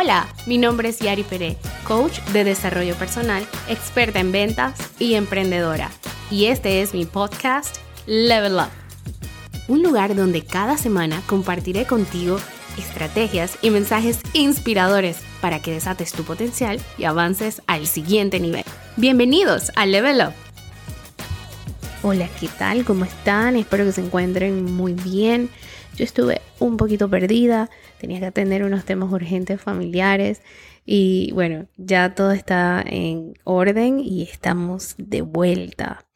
Hola, mi nombre es Yari Pérez, coach de desarrollo personal, experta en ventas y emprendedora. Y este es mi podcast Level Up. Un lugar donde cada semana compartiré contigo estrategias y mensajes inspiradores para que desates tu potencial y avances al siguiente nivel. Bienvenidos a Level Up. Hola, ¿qué tal? ¿Cómo están? Espero que se encuentren muy bien. Yo estuve un poquito perdida, tenía que atender unos temas urgentes familiares y bueno, ya todo está en orden y estamos de vuelta.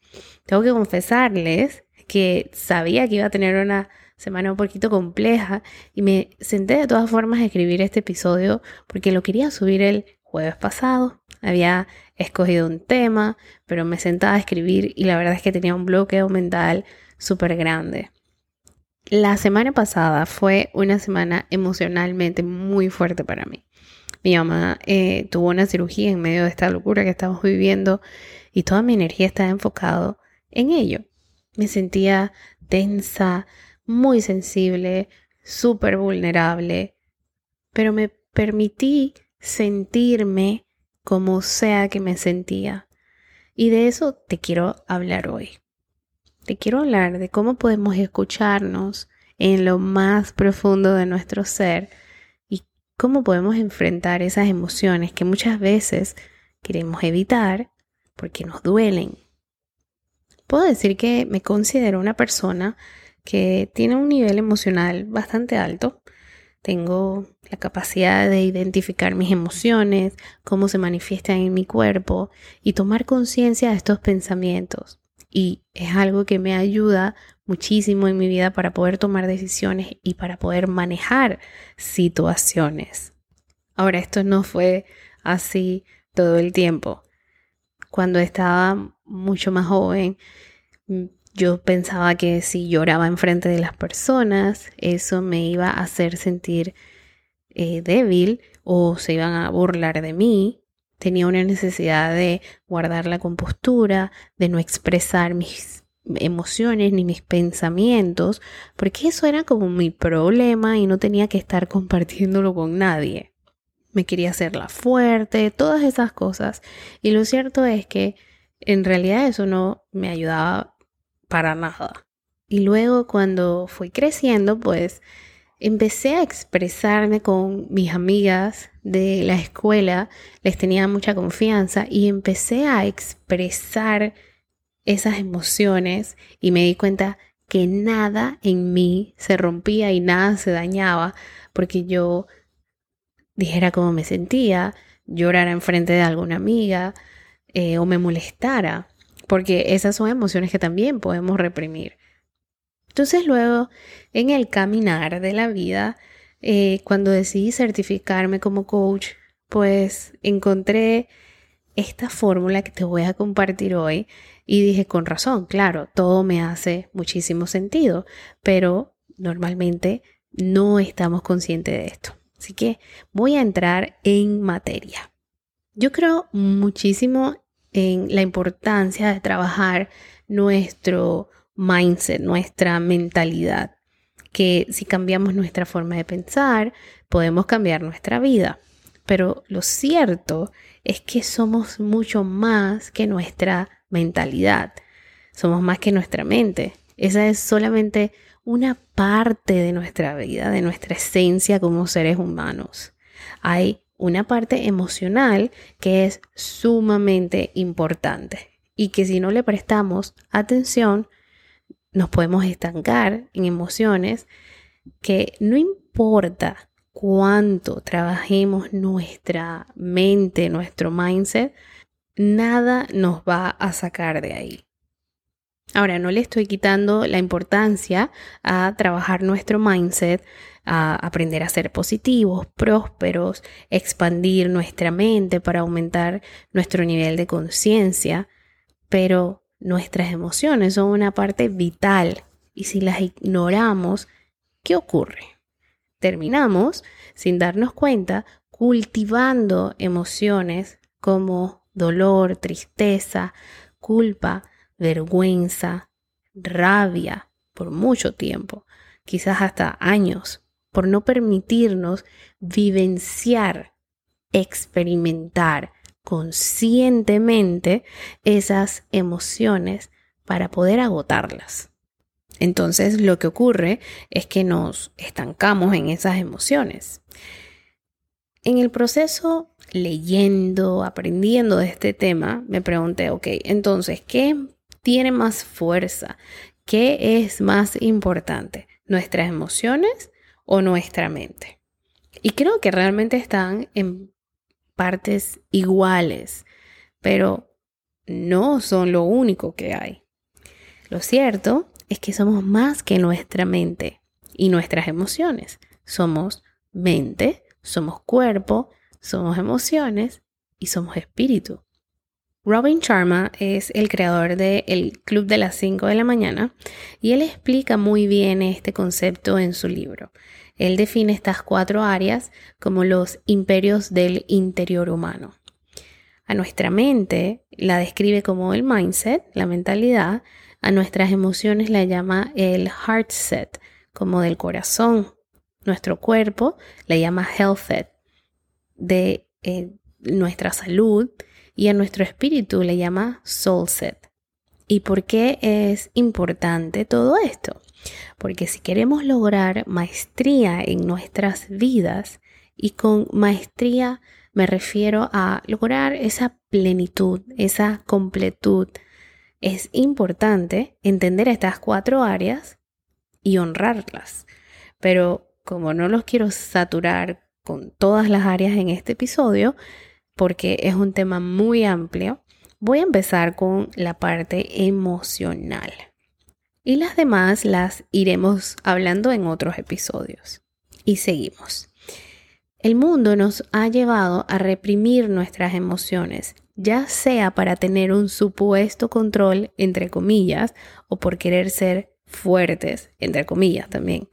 Tengo que confesarles que sabía que iba a tener una semana un poquito compleja y me senté de todas formas a escribir este episodio porque lo quería subir el jueves pasado. Había escogido un tema, pero me sentaba a escribir y la verdad es que tenía un bloqueo mental súper grande. La semana pasada fue una semana emocionalmente muy fuerte para mí. Mi mamá eh, tuvo una cirugía en medio de esta locura que estamos viviendo y toda mi energía estaba enfocada en ello. Me sentía tensa, muy sensible, súper vulnerable, pero me permití sentirme como sea que me sentía. Y de eso te quiero hablar hoy. Te quiero hablar de cómo podemos escucharnos en lo más profundo de nuestro ser y cómo podemos enfrentar esas emociones que muchas veces queremos evitar porque nos duelen. Puedo decir que me considero una persona que tiene un nivel emocional bastante alto. Tengo la capacidad de identificar mis emociones, cómo se manifiestan en mi cuerpo y tomar conciencia de estos pensamientos y es algo que me ayuda muchísimo en mi vida para poder tomar decisiones y para poder manejar situaciones. Ahora, esto no fue así todo el tiempo. Cuando estaba mucho más joven, mm, yo pensaba que si lloraba enfrente de las personas, eso me iba a hacer sentir eh, débil o se iban a burlar de mí tenía una necesidad de guardar la compostura, de no expresar mis emociones ni mis pensamientos, porque eso era como mi problema y no tenía que estar compartiéndolo con nadie. Me quería hacerla fuerte, todas esas cosas. Y lo cierto es que en realidad eso no me ayudaba para nada. Y luego cuando fui creciendo, pues empecé a expresarme con mis amigas de la escuela, les tenía mucha confianza y empecé a expresar esas emociones y me di cuenta que nada en mí se rompía y nada se dañaba porque yo dijera cómo me sentía, llorara enfrente de alguna amiga eh, o me molestara, porque esas son emociones que también podemos reprimir. Entonces luego, en el caminar de la vida, eh, cuando decidí certificarme como coach, pues encontré esta fórmula que te voy a compartir hoy y dije, con razón, claro, todo me hace muchísimo sentido, pero normalmente no estamos conscientes de esto. Así que voy a entrar en materia. Yo creo muchísimo en la importancia de trabajar nuestro mindset, nuestra mentalidad, que si cambiamos nuestra forma de pensar, podemos cambiar nuestra vida. Pero lo cierto es que somos mucho más que nuestra mentalidad, somos más que nuestra mente. Esa es solamente una parte de nuestra vida, de nuestra esencia como seres humanos. Hay una parte emocional que es sumamente importante y que si no le prestamos atención, nos podemos estancar en emociones que no importa cuánto trabajemos nuestra mente, nuestro mindset, nada nos va a sacar de ahí. Ahora, no le estoy quitando la importancia a trabajar nuestro mindset, a aprender a ser positivos, prósperos, expandir nuestra mente para aumentar nuestro nivel de conciencia, pero Nuestras emociones son una parte vital y si las ignoramos, ¿qué ocurre? Terminamos, sin darnos cuenta, cultivando emociones como dolor, tristeza, culpa, vergüenza, rabia por mucho tiempo, quizás hasta años, por no permitirnos vivenciar experimentar conscientemente esas emociones para poder agotarlas. Entonces lo que ocurre es que nos estancamos en esas emociones. En el proceso leyendo, aprendiendo de este tema, me pregunté, ok, entonces, ¿qué tiene más fuerza? ¿Qué es más importante? ¿Nuestras emociones o nuestra mente? Y creo que realmente están en partes iguales, pero no son lo único que hay. Lo cierto es que somos más que nuestra mente y nuestras emociones. Somos mente, somos cuerpo, somos emociones y somos espíritu. Robin Sharma es el creador del Club de las 5 de la mañana y él explica muy bien este concepto en su libro. Él define estas cuatro áreas como los imperios del interior humano. A nuestra mente la describe como el mindset, la mentalidad, a nuestras emociones la llama el heart set, como del corazón. Nuestro cuerpo la llama health set, de eh, nuestra salud, y a nuestro espíritu le llama soul set. ¿Y por qué es importante todo esto? Porque si queremos lograr maestría en nuestras vidas, y con maestría me refiero a lograr esa plenitud, esa completud, es importante entender estas cuatro áreas y honrarlas. Pero como no los quiero saturar con todas las áreas en este episodio, porque es un tema muy amplio, voy a empezar con la parte emocional y las demás las iremos hablando en otros episodios. Y seguimos. El mundo nos ha llevado a reprimir nuestras emociones, ya sea para tener un supuesto control, entre comillas, o por querer ser fuertes, entre comillas también.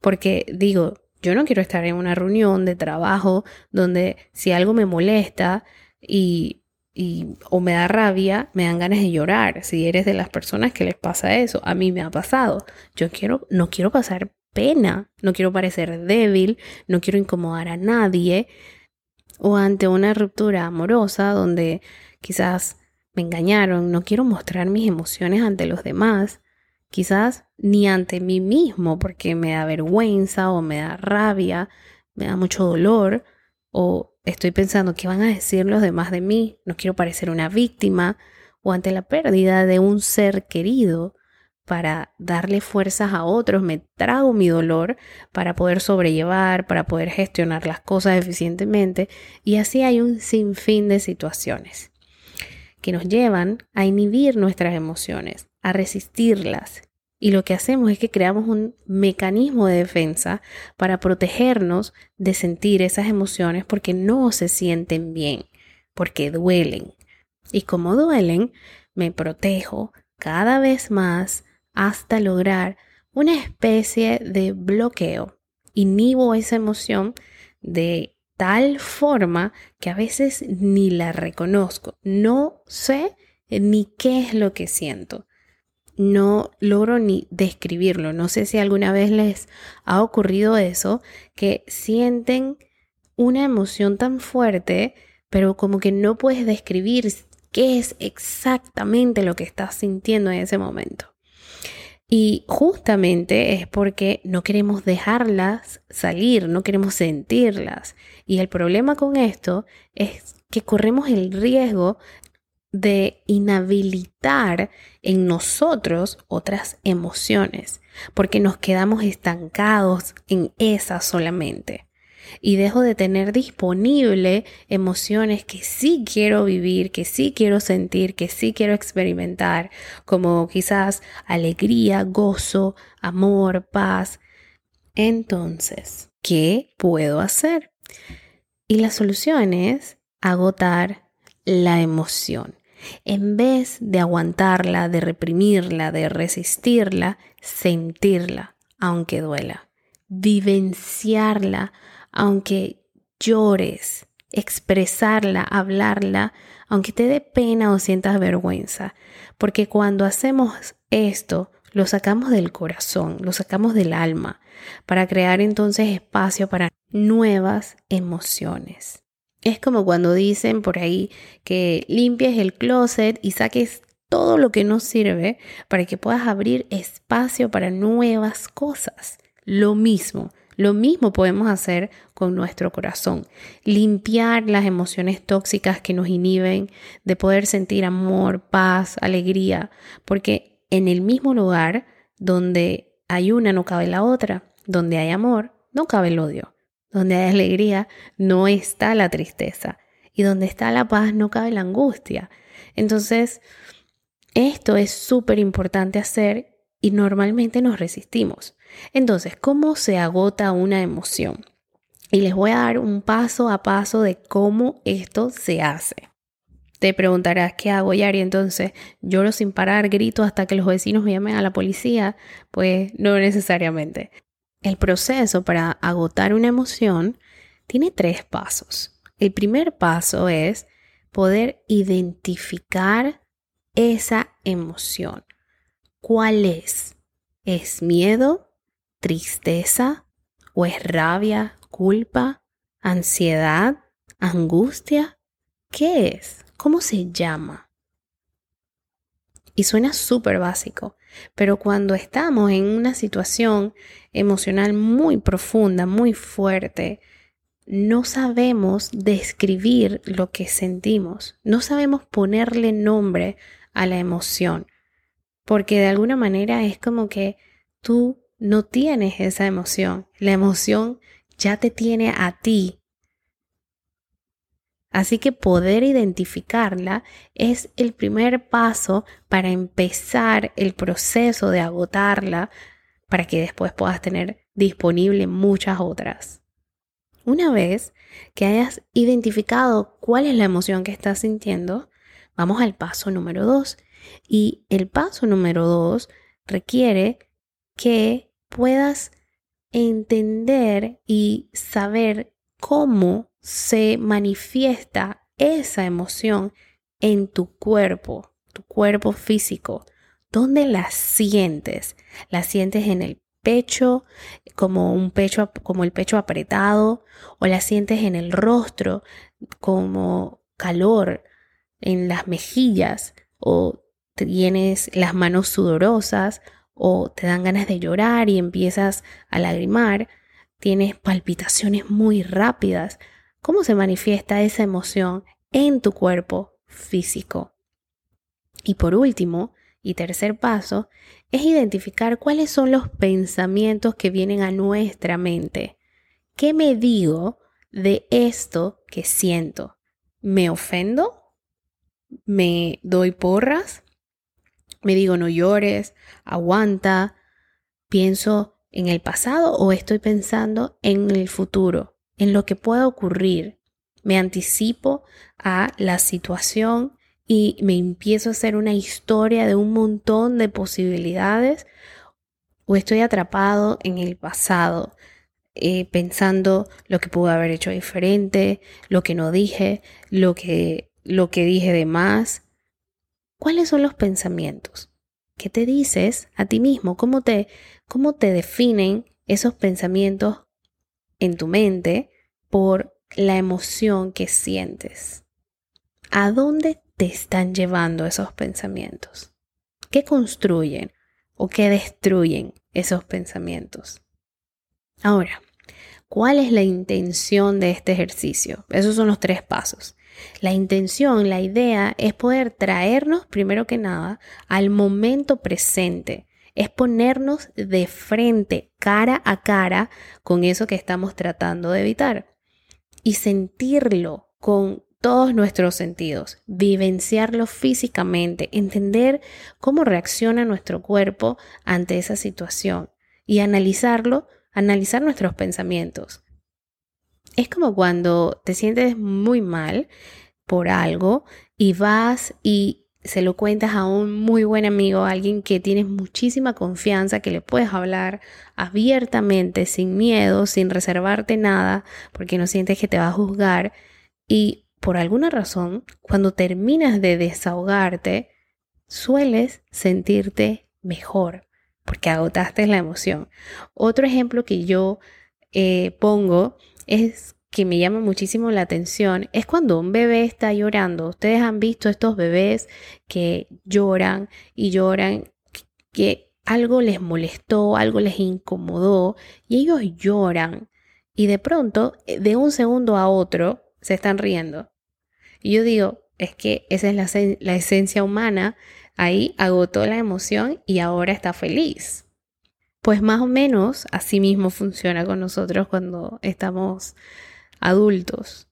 Porque digo, yo no quiero estar en una reunión de trabajo donde si algo me molesta y y, o me da rabia, me dan ganas de llorar. Si eres de las personas que les pasa eso, a mí me ha pasado. Yo quiero, no quiero pasar pena, no quiero parecer débil, no quiero incomodar a nadie. O ante una ruptura amorosa donde quizás me engañaron, no quiero mostrar mis emociones ante los demás, quizás ni ante mí mismo porque me da vergüenza o me da rabia, me da mucho dolor o estoy pensando qué van a decir los demás de mí, no quiero parecer una víctima o ante la pérdida de un ser querido para darle fuerzas a otros, me trago mi dolor para poder sobrellevar, para poder gestionar las cosas eficientemente. Y así hay un sinfín de situaciones que nos llevan a inhibir nuestras emociones, a resistirlas y lo que hacemos es que creamos un mecanismo de defensa para protegernos de sentir esas emociones porque no se sienten bien, porque duelen. Y como duelen, me protejo cada vez más hasta lograr una especie de bloqueo. Inhibo esa emoción de tal forma que a veces ni la reconozco. No sé ni qué es lo que siento no logro ni describirlo. No sé si alguna vez les ha ocurrido eso, que sienten una emoción tan fuerte, pero como que no puedes describir qué es exactamente lo que estás sintiendo en ese momento. Y justamente es porque no queremos dejarlas salir, no queremos sentirlas. Y el problema con esto es que corremos el riesgo de inhabilitar en nosotros otras emociones, porque nos quedamos estancados en esas solamente. Y dejo de tener disponible emociones que sí quiero vivir, que sí quiero sentir, que sí quiero experimentar, como quizás alegría, gozo, amor, paz. Entonces, ¿qué puedo hacer? Y la solución es agotar la emoción. En vez de aguantarla, de reprimirla, de resistirla, sentirla, aunque duela. Vivenciarla, aunque llores. Expresarla, hablarla, aunque te dé pena o sientas vergüenza. Porque cuando hacemos esto, lo sacamos del corazón, lo sacamos del alma, para crear entonces espacio para nuevas emociones. Es como cuando dicen por ahí que limpies el closet y saques todo lo que no sirve para que puedas abrir espacio para nuevas cosas. Lo mismo, lo mismo podemos hacer con nuestro corazón. Limpiar las emociones tóxicas que nos inhiben de poder sentir amor, paz, alegría, porque en el mismo lugar donde hay una no cabe la otra, donde hay amor, no cabe el odio. Donde hay alegría, no está la tristeza. Y donde está la paz, no cabe la angustia. Entonces, esto es súper importante hacer y normalmente nos resistimos. Entonces, ¿cómo se agota una emoción? Y les voy a dar un paso a paso de cómo esto se hace. Te preguntarás, ¿qué hago, Yari? Entonces, lloro sin parar, grito hasta que los vecinos me llamen a la policía. Pues no necesariamente. El proceso para agotar una emoción tiene tres pasos. El primer paso es poder identificar esa emoción. ¿Cuál es? ¿Es miedo? ¿Tristeza? ¿O es rabia? ¿Culpa? ¿Ansiedad? ¿Angustia? ¿Qué es? ¿Cómo se llama? Y suena súper básico, pero cuando estamos en una situación emocional muy profunda, muy fuerte, no sabemos describir lo que sentimos, no sabemos ponerle nombre a la emoción, porque de alguna manera es como que tú no tienes esa emoción, la emoción ya te tiene a ti Así que poder identificarla es el primer paso para empezar el proceso de agotarla para que después puedas tener disponible muchas otras. Una vez que hayas identificado cuál es la emoción que estás sintiendo, vamos al paso número dos. Y el paso número dos requiere que puedas entender y saber cómo se manifiesta esa emoción en tu cuerpo, tu cuerpo físico. ¿Dónde la sientes? ¿La sientes en el pecho, como un pecho, como el pecho apretado, o la sientes en el rostro, como calor en las mejillas, o tienes las manos sudorosas, o te dan ganas de llorar y empiezas a lagrimar, tienes palpitaciones muy rápidas, cómo se manifiesta esa emoción en tu cuerpo físico. Y por último, y tercer paso, es identificar cuáles son los pensamientos que vienen a nuestra mente. ¿Qué me digo de esto que siento? ¿Me ofendo? ¿Me doy porras? ¿Me digo no llores? ¿Aguanta? ¿Pienso en el pasado o estoy pensando en el futuro? en lo que pueda ocurrir. Me anticipo a la situación y me empiezo a hacer una historia de un montón de posibilidades o estoy atrapado en el pasado, eh, pensando lo que pude haber hecho diferente, lo que no dije, lo que, lo que dije de más. ¿Cuáles son los pensamientos? ¿Qué te dices a ti mismo? ¿Cómo te, cómo te definen esos pensamientos en tu mente por la emoción que sientes. ¿A dónde te están llevando esos pensamientos? ¿Qué construyen o qué destruyen esos pensamientos? Ahora, ¿cuál es la intención de este ejercicio? Esos son los tres pasos. La intención, la idea es poder traernos, primero que nada, al momento presente, es ponernos de frente, cara a cara, con eso que estamos tratando de evitar y sentirlo con todos nuestros sentidos, vivenciarlo físicamente, entender cómo reacciona nuestro cuerpo ante esa situación y analizarlo, analizar nuestros pensamientos. Es como cuando te sientes muy mal por algo y vas y se lo cuentas a un muy buen amigo, a alguien que tienes muchísima confianza, que le puedes hablar abiertamente, sin miedo, sin reservarte nada, porque no sientes que te va a juzgar. Y por alguna razón, cuando terminas de desahogarte, sueles sentirte mejor, porque agotaste la emoción. Otro ejemplo que yo eh, pongo es que me llama muchísimo la atención es cuando un bebé está llorando. Ustedes han visto estos bebés que lloran y lloran, que algo les molestó, algo les incomodó y ellos lloran y de pronto, eh, de un segundo a otro, se están riendo. Y yo digo, es que esa es la, la esencia humana, ahí agotó la emoción y ahora está feliz. Pues más o menos así mismo funciona con nosotros cuando estamos adultos.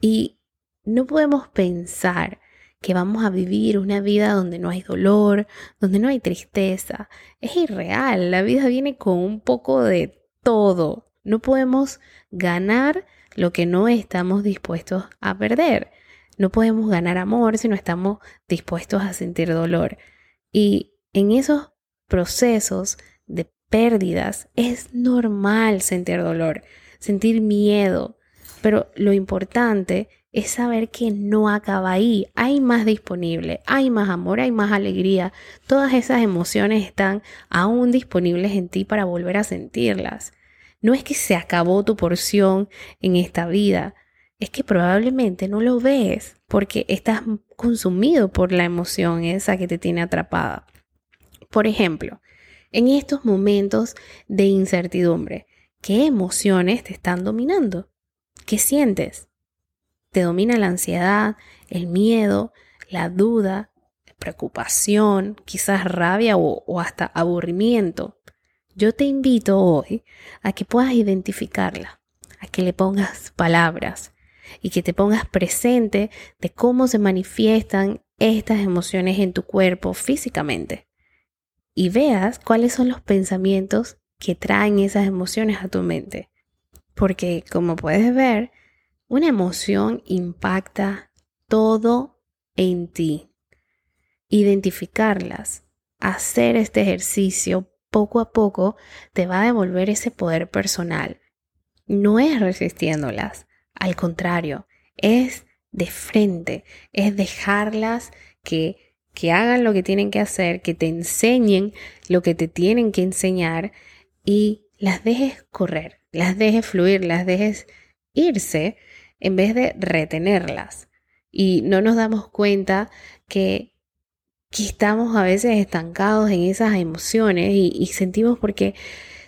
Y no podemos pensar que vamos a vivir una vida donde no hay dolor, donde no hay tristeza. Es irreal, la vida viene con un poco de todo. No podemos ganar lo que no estamos dispuestos a perder. No podemos ganar amor si no estamos dispuestos a sentir dolor. Y en esos procesos de pérdidas es normal sentir dolor sentir miedo, pero lo importante es saber que no acaba ahí. Hay más disponible, hay más amor, hay más alegría. Todas esas emociones están aún disponibles en ti para volver a sentirlas. No es que se acabó tu porción en esta vida, es que probablemente no lo ves porque estás consumido por la emoción esa que te tiene atrapada. Por ejemplo, en estos momentos de incertidumbre, ¿Qué emociones te están dominando? ¿Qué sientes? ¿Te domina la ansiedad, el miedo, la duda, preocupación, quizás rabia o, hasta aburrimiento? Yo te invito hoy a que puedas identificarla, a que le pongas palabras y que te pongas presente de cómo se manifiestan estas emociones en tu cuerpo físicamente y veas cuáles son los pensamientos que traen esas emociones a tu mente. Porque como puedes ver, una emoción impacta todo en ti. Identificarlas, hacer este ejercicio poco a poco te va a devolver ese poder personal. No es resistiéndolas, al contrario, es de frente, es dejarlas que, que hagan lo que tienen que hacer, que te enseñen lo que te tienen que enseñar y las dejes correr, las dejes fluir, las dejes irse en vez de retenerlas. Y no nos damos cuenta que, que estamos a veces estancados en esas emociones y, sentimos porque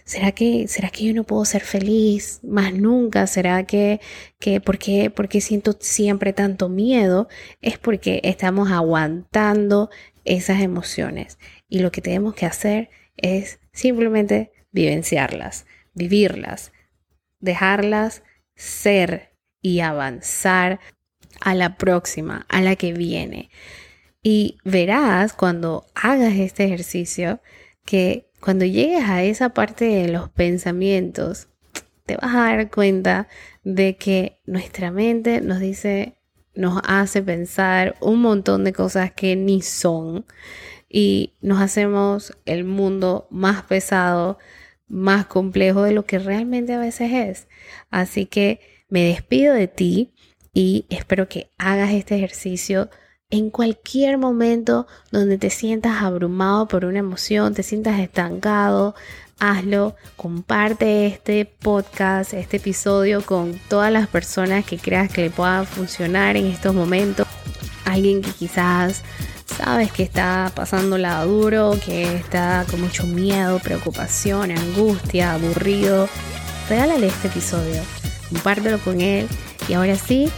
¿Será que, ¿Será que yo no puedo ser feliz más nunca? ¿Será que, que por, qué, por qué siento siempre tanto miedo? Es porque estamos aguantando esas emociones. Y lo que tenemos que hacer es simplemente vivenciarlas, vivirlas, dejarlas ser y avanzar a la próxima, a la que viene. Y verás cuando hagas este ejercicio que cuando llegues a esa parte de los pensamientos, te vas a dar cuenta de que nuestra mente nos dice, nos hace pensar un montón de cosas que ni son y nos hacemos el mundo más pesado, más complejo de lo que realmente a veces es. Así que me despido de ti y espero que hagas este ejercicio en cualquier momento donde te sientas abrumado por una emoción, te sientas estancado, hazlo, comparte este podcast, este episodio con todas las personas que creas que le pueda funcionar en estos momentos. Alguien que quizás sabes que está pasándola duro, que está con mucho miedo, preocupación, angustia, aburrido, regálale este episodio, compártelo con él y ahora sí,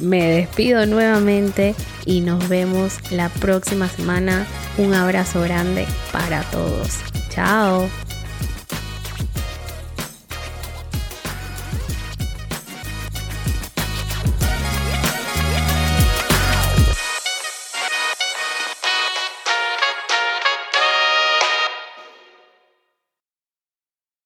me despido nuevamente y nos vemos la próxima semana. Un abrazo grande para todos. Chao.